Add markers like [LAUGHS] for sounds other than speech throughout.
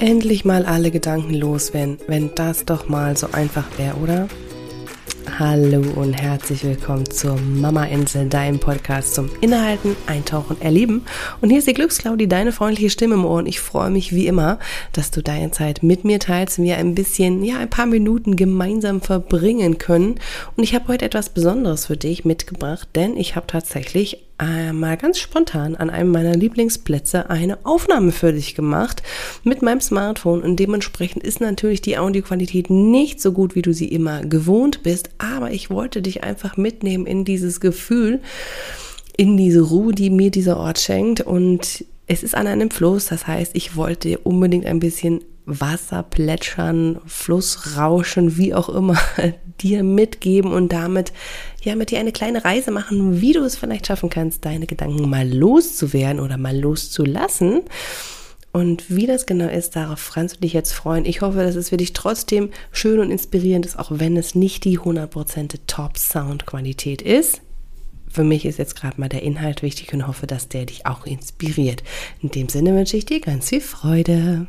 Endlich mal alle Gedanken loswerden, wenn das doch mal so einfach wäre, oder? Hallo und herzlich willkommen zur Mama Insel, deinem Podcast zum Innehalten, Eintauchen, Erleben. Und hier ist die Glücksklaudi, deine freundliche Stimme im Ohr. Und ich freue mich wie immer, dass du deine Zeit mit mir teilst und wir ein bisschen, ja, ein paar Minuten gemeinsam verbringen können. Und ich habe heute etwas Besonderes für dich mitgebracht, denn ich habe tatsächlich mal ganz spontan an einem meiner Lieblingsplätze eine Aufnahme für dich gemacht mit meinem Smartphone. Und dementsprechend ist natürlich die Audioqualität nicht so gut, wie du sie immer gewohnt bist, aber ich wollte dich einfach mitnehmen in dieses Gefühl, in diese Ruhe, die mir dieser Ort schenkt. Und es ist an einem Fluss, das heißt, ich wollte unbedingt ein bisschen Wasser plätschern, Flussrauschen, wie auch immer, [LAUGHS] dir mitgeben und damit ja mit dir eine kleine Reise machen, wie du es vielleicht schaffen kannst, deine Gedanken mal loszuwerden oder mal loszulassen. Und wie das genau ist, darauf kannst du dich jetzt freuen. Ich hoffe, dass es für dich trotzdem schön und inspirierend ist, auch wenn es nicht die 100% Top-Sound-Qualität ist. Für mich ist jetzt gerade mal der Inhalt wichtig und hoffe, dass der dich auch inspiriert. In dem Sinne wünsche ich dir ganz viel Freude.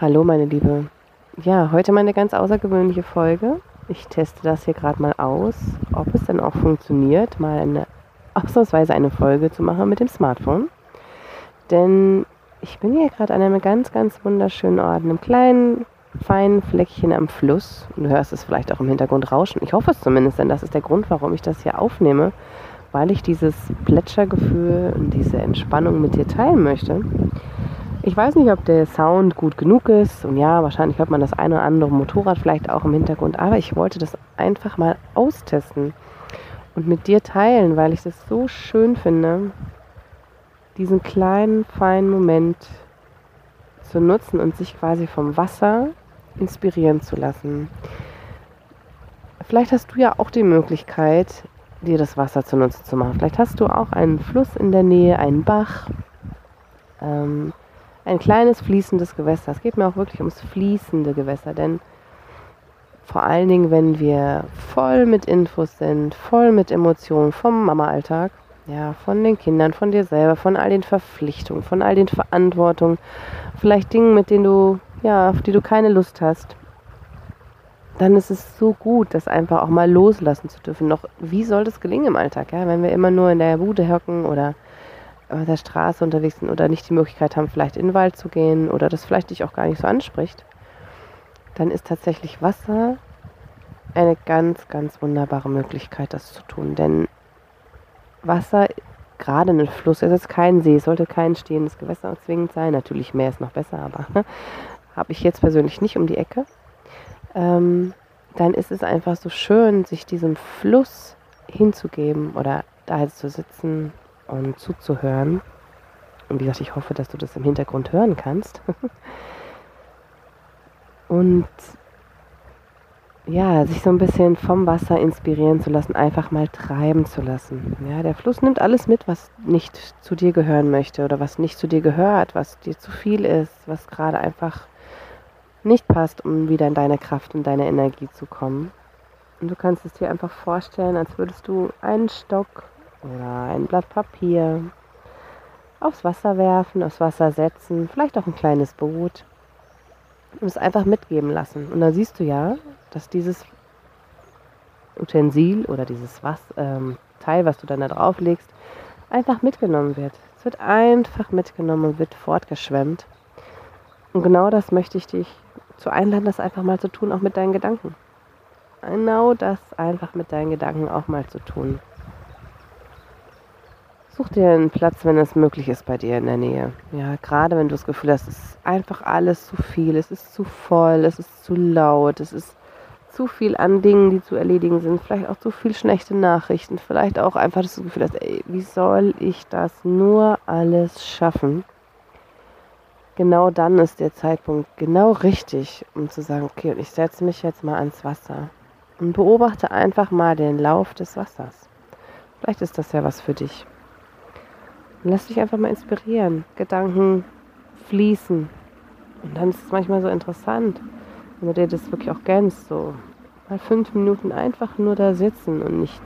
Hallo meine Liebe. Ja, heute mal eine ganz außergewöhnliche Folge. Ich teste das hier gerade mal aus, ob es denn auch funktioniert, mal eine ausnahmsweise eine Folge zu machen mit dem Smartphone. Denn ich bin hier gerade an einem ganz, ganz wunderschönen Ort, einem kleinen, feinen Fleckchen am Fluss. Und du hörst es vielleicht auch im Hintergrund rauschen. Ich hoffe es zumindest, denn das ist der Grund, warum ich das hier aufnehme, weil ich dieses Plätschergefühl und diese Entspannung mit dir teilen möchte. Ich weiß nicht, ob der Sound gut genug ist. Und ja, wahrscheinlich hört man das eine oder andere Motorrad vielleicht auch im Hintergrund. Aber ich wollte das einfach mal austesten und mit dir teilen, weil ich das so schön finde, diesen kleinen, feinen Moment zu nutzen und sich quasi vom Wasser inspirieren zu lassen. Vielleicht hast du ja auch die Möglichkeit, dir das Wasser zu nutzen zu machen. Vielleicht hast du auch einen Fluss in der Nähe, einen Bach. Ähm, ein kleines fließendes Gewässer. Es geht mir auch wirklich ums fließende Gewässer, denn vor allen Dingen, wenn wir voll mit Infos sind, voll mit Emotionen vom Mama-Alltag, ja, von den Kindern, von dir selber, von all den Verpflichtungen, von all den Verantwortungen, vielleicht Dingen, mit denen du, ja, auf die du keine Lust hast, dann ist es so gut, das einfach auch mal loslassen zu dürfen. Noch, wie soll das gelingen im Alltag, ja, wenn wir immer nur in der Bude hocken oder auf der Straße unterwegs sind oder nicht die Möglichkeit haben, vielleicht in den Wald zu gehen oder das vielleicht dich auch gar nicht so anspricht, dann ist tatsächlich Wasser eine ganz, ganz wunderbare Möglichkeit, das zu tun. Denn Wasser, gerade ein Fluss, ist jetzt kein See, sollte kein stehendes Gewässer zwingend sein. Natürlich mehr ist noch besser, aber [LAUGHS] habe ich jetzt persönlich nicht um die Ecke. Ähm, dann ist es einfach so schön, sich diesem Fluss hinzugeben oder da zu sitzen und zuzuhören. Und wie gesagt, ich hoffe, dass du das im Hintergrund hören kannst. [LAUGHS] und ja, sich so ein bisschen vom Wasser inspirieren zu lassen, einfach mal treiben zu lassen. Ja, der Fluss nimmt alles mit, was nicht zu dir gehören möchte oder was nicht zu dir gehört, was dir zu viel ist, was gerade einfach nicht passt, um wieder in deine Kraft und deine Energie zu kommen. Und du kannst es dir einfach vorstellen, als würdest du einen Stock oder ein Blatt Papier aufs Wasser werfen, aufs Wasser setzen, vielleicht auch ein kleines Boot und es einfach mitgeben lassen. Und dann siehst du ja, dass dieses Utensil oder dieses was, ähm, Teil, was du dann da drauf legst, einfach mitgenommen wird. Es wird einfach mitgenommen und wird fortgeschwemmt. Und genau das möchte ich dich zu einladen, das einfach mal zu tun, auch mit deinen Gedanken. Genau das einfach mit deinen Gedanken auch mal zu tun. Such dir einen Platz, wenn es möglich ist bei dir in der Nähe. Ja, gerade wenn du das Gefühl hast, es ist einfach alles zu viel, es ist zu voll, es ist zu laut, es ist zu viel an Dingen, die zu erledigen sind, vielleicht auch zu viel schlechte Nachrichten, vielleicht auch einfach das Gefühl hast, ey, wie soll ich das nur alles schaffen? genau dann ist der Zeitpunkt genau richtig, um zu sagen, okay, ich setze mich jetzt mal ans Wasser und beobachte einfach mal den Lauf des Wassers. Vielleicht ist das ja was für dich. Und lass dich einfach mal inspirieren. Gedanken fließen. Und dann ist es manchmal so interessant, wenn du dir das wirklich auch gönnst, so mal fünf Minuten einfach nur da sitzen und nicht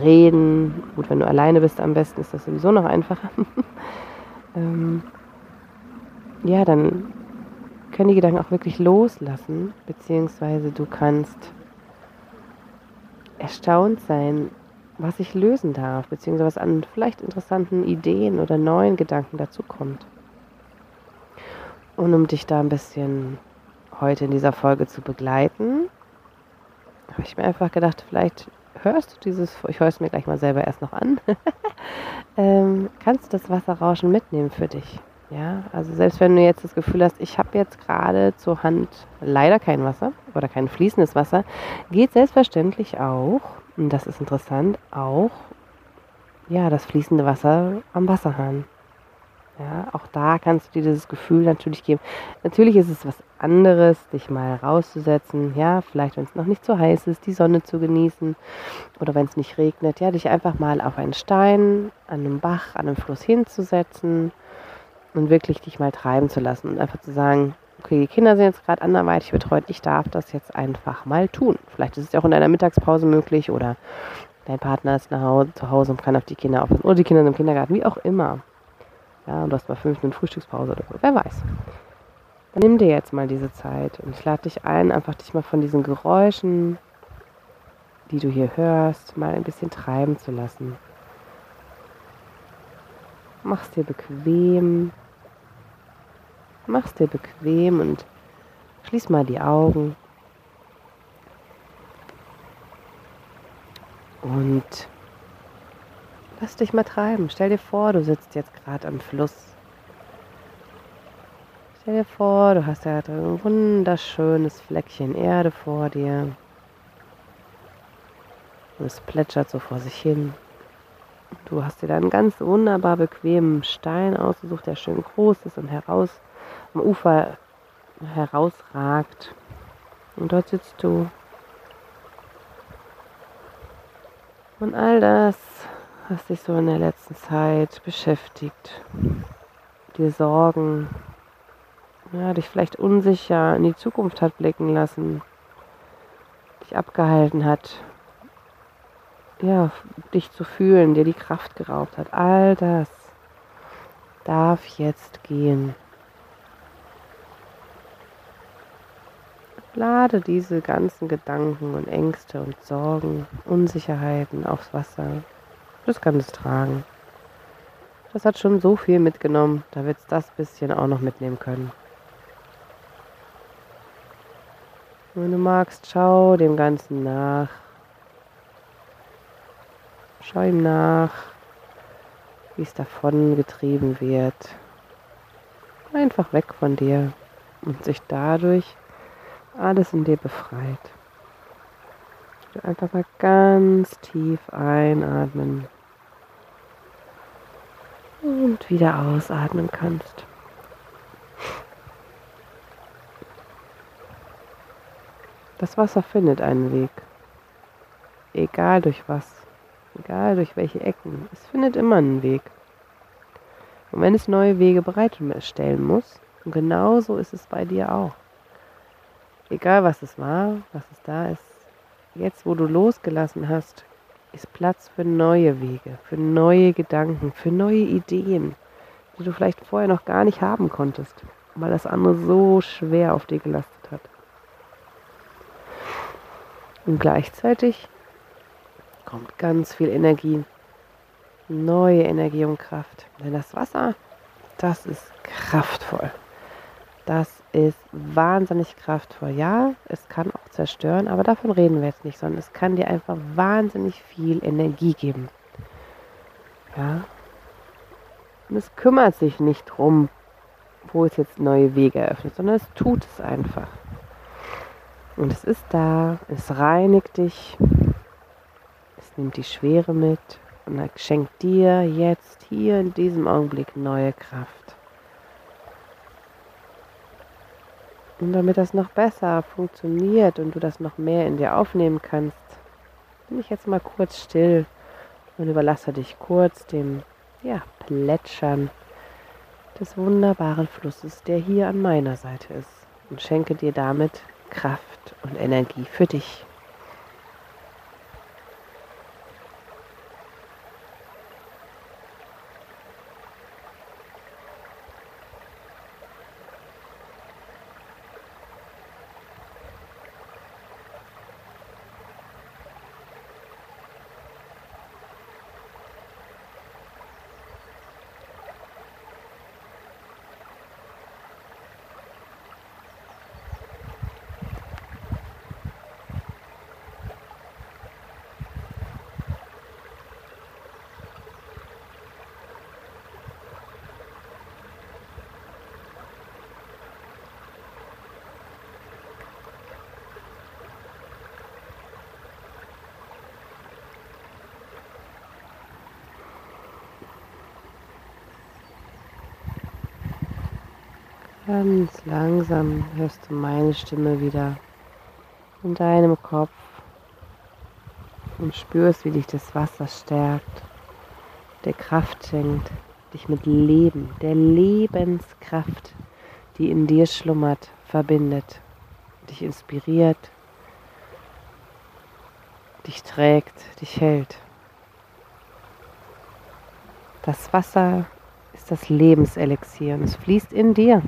reden. Gut, wenn du alleine bist, am besten ist das sowieso noch einfacher. [LAUGHS] ähm, ja, dann können die Gedanken auch wirklich loslassen, beziehungsweise du kannst erstaunt sein, was ich lösen darf, beziehungsweise was an vielleicht interessanten Ideen oder neuen Gedanken dazu kommt. Und um dich da ein bisschen heute in dieser Folge zu begleiten, habe ich mir einfach gedacht, vielleicht hörst du dieses, ich höre es mir gleich mal selber erst noch an, [LAUGHS] ähm, kannst du das Wasserrauschen mitnehmen für dich. Ja, also selbst wenn du jetzt das Gefühl hast, ich habe jetzt gerade zur Hand leider kein Wasser oder kein fließendes Wasser, geht selbstverständlich auch, und das ist interessant, auch ja, das fließende Wasser am Wasserhahn. Ja, auch da kannst du dir dieses Gefühl natürlich geben. Natürlich ist es was anderes, dich mal rauszusetzen, ja, vielleicht wenn es noch nicht so heiß ist, die Sonne zu genießen oder wenn es nicht regnet, ja, dich einfach mal auf einen Stein, an einem Bach, an einem Fluss hinzusetzen und wirklich dich mal treiben zu lassen und einfach zu sagen, okay, die Kinder sind jetzt gerade anderweitig betreut, ich darf das jetzt einfach mal tun. Vielleicht ist es auch in deiner Mittagspause möglich oder dein Partner ist nach Hause, zu Hause und kann auf die Kinder aufpassen oder die Kinder sind im Kindergarten, wie auch immer. Ja, und du hast mal fünf Minuten Frühstückspause oder so, wer weiß. Dann nimm dir jetzt mal diese Zeit und ich lade dich ein, einfach dich mal von diesen Geräuschen, die du hier hörst, mal ein bisschen treiben zu lassen. Mach's dir bequem, Mach's dir bequem und schließ mal die Augen. Und lass dich mal treiben. Stell dir vor, du sitzt jetzt gerade am Fluss. Stell dir vor, du hast ja ein wunderschönes Fleckchen Erde vor dir. Und es plätschert so vor sich hin. Du hast dir da einen ganz wunderbar bequemen Stein ausgesucht, der schön groß ist und heraus am Ufer herausragt. Und dort sitzt du. Und all das hast dich so in der letzten Zeit beschäftigt. Dir Sorgen, ja, dich vielleicht unsicher in die Zukunft hat blicken lassen, dich abgehalten hat, ja, dich zu fühlen, dir die Kraft geraubt hat. All das darf jetzt gehen. Lade diese ganzen Gedanken und Ängste und Sorgen, Unsicherheiten aufs Wasser. Das kann es tragen. Das hat schon so viel mitgenommen, da wird es das bisschen auch noch mitnehmen können. Wenn du magst, schau dem Ganzen nach. Schau ihm nach, wie es davon getrieben wird. Einfach weg von dir und sich dadurch alles in dir befreit. Einfach mal ganz tief einatmen und wieder ausatmen kannst. Das Wasser findet einen Weg. Egal durch was, egal durch welche Ecken, es findet immer einen Weg. Und wenn es neue Wege bereitstellen muss, und genauso ist es bei dir auch egal was es war, was es da ist, jetzt wo du losgelassen hast, ist Platz für neue Wege, für neue Gedanken, für neue Ideen, die du vielleicht vorher noch gar nicht haben konntest, weil das andere so schwer auf dir gelastet hat. Und gleichzeitig kommt ganz viel Energie, neue Energie und Kraft. Denn das Wasser, das ist kraftvoll. Das ist wahnsinnig kraftvoll. Ja, es kann auch zerstören, aber davon reden wir jetzt nicht, sondern es kann dir einfach wahnsinnig viel Energie geben. Ja. Und es kümmert sich nicht drum, wo es jetzt neue Wege eröffnet, sondern es tut es einfach. Und es ist da, es reinigt dich, es nimmt die Schwere mit und schenkt dir jetzt hier in diesem Augenblick neue Kraft. Und damit das noch besser funktioniert und du das noch mehr in dir aufnehmen kannst, bin ich jetzt mal kurz still und überlasse dich kurz dem ja, Plätschern des wunderbaren Flusses, der hier an meiner Seite ist und schenke dir damit Kraft und Energie für dich. Ganz langsam hörst du meine Stimme wieder in deinem Kopf und spürst, wie dich das Wasser stärkt, der Kraft schenkt, dich mit Leben, der Lebenskraft, die in dir schlummert, verbindet, dich inspiriert, dich trägt, dich hält. Das Wasser ist das Lebenselixier und es fließt in dir.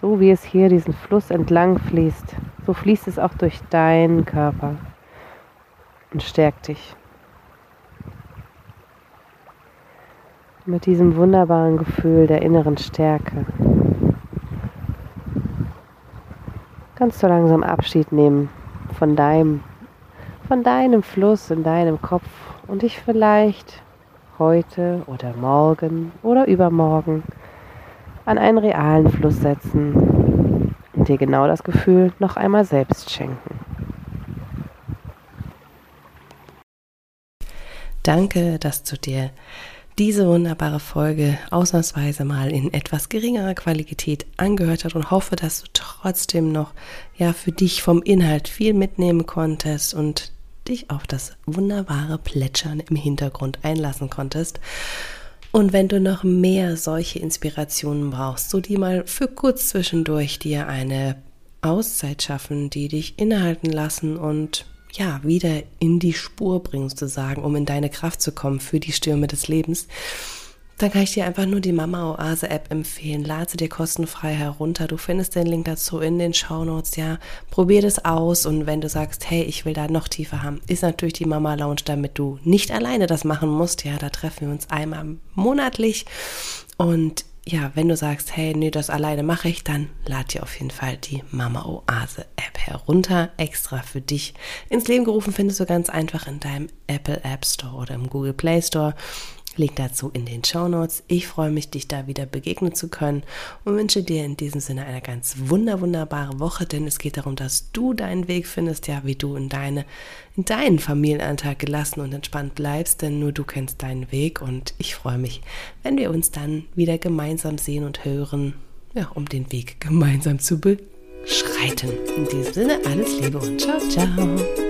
So wie es hier diesen Fluss entlang fließt, so fließt es auch durch deinen Körper und stärkt dich. Mit diesem wunderbaren Gefühl der inneren Stärke kannst du langsam Abschied nehmen von deinem, von deinem Fluss in deinem Kopf und dich vielleicht heute oder morgen oder übermorgen an einen realen Fluss setzen und dir genau das Gefühl noch einmal selbst schenken. Danke, dass du dir diese wunderbare Folge ausnahmsweise mal in etwas geringerer Qualität angehört hast und hoffe, dass du trotzdem noch ja für dich vom Inhalt viel mitnehmen konntest und dich auf das wunderbare Plätschern im Hintergrund einlassen konntest. Und wenn du noch mehr solche Inspirationen brauchst, so die mal für kurz zwischendurch dir eine Auszeit schaffen, die dich innehalten lassen und ja, wieder in die Spur bringen, sozusagen, um in deine Kraft zu kommen für die Stürme des Lebens, dann kann ich dir einfach nur die Mama Oase App empfehlen. Lade sie dir kostenfrei herunter. Du findest den Link dazu in den Show Notes. Ja, probier das aus. Und wenn du sagst, hey, ich will da noch tiefer haben, ist natürlich die Mama Lounge, damit du nicht alleine das machen musst. Ja, da treffen wir uns einmal monatlich. Und ja, wenn du sagst, hey, nee, das alleine mache ich, dann lad dir auf jeden Fall die Mama Oase App herunter. Extra für dich ins Leben gerufen findest du ganz einfach in deinem Apple App Store oder im Google Play Store. Link dazu in den Show Notes. Ich freue mich, dich da wieder begegnen zu können und wünsche dir in diesem Sinne eine ganz wunder, wunderbare Woche, denn es geht darum, dass du deinen Weg findest, ja, wie du in, deine, in deinen Familienalltag gelassen und entspannt bleibst, denn nur du kennst deinen Weg und ich freue mich, wenn wir uns dann wieder gemeinsam sehen und hören, ja, um den Weg gemeinsam zu beschreiten. In diesem Sinne, alles Liebe und ciao, ciao.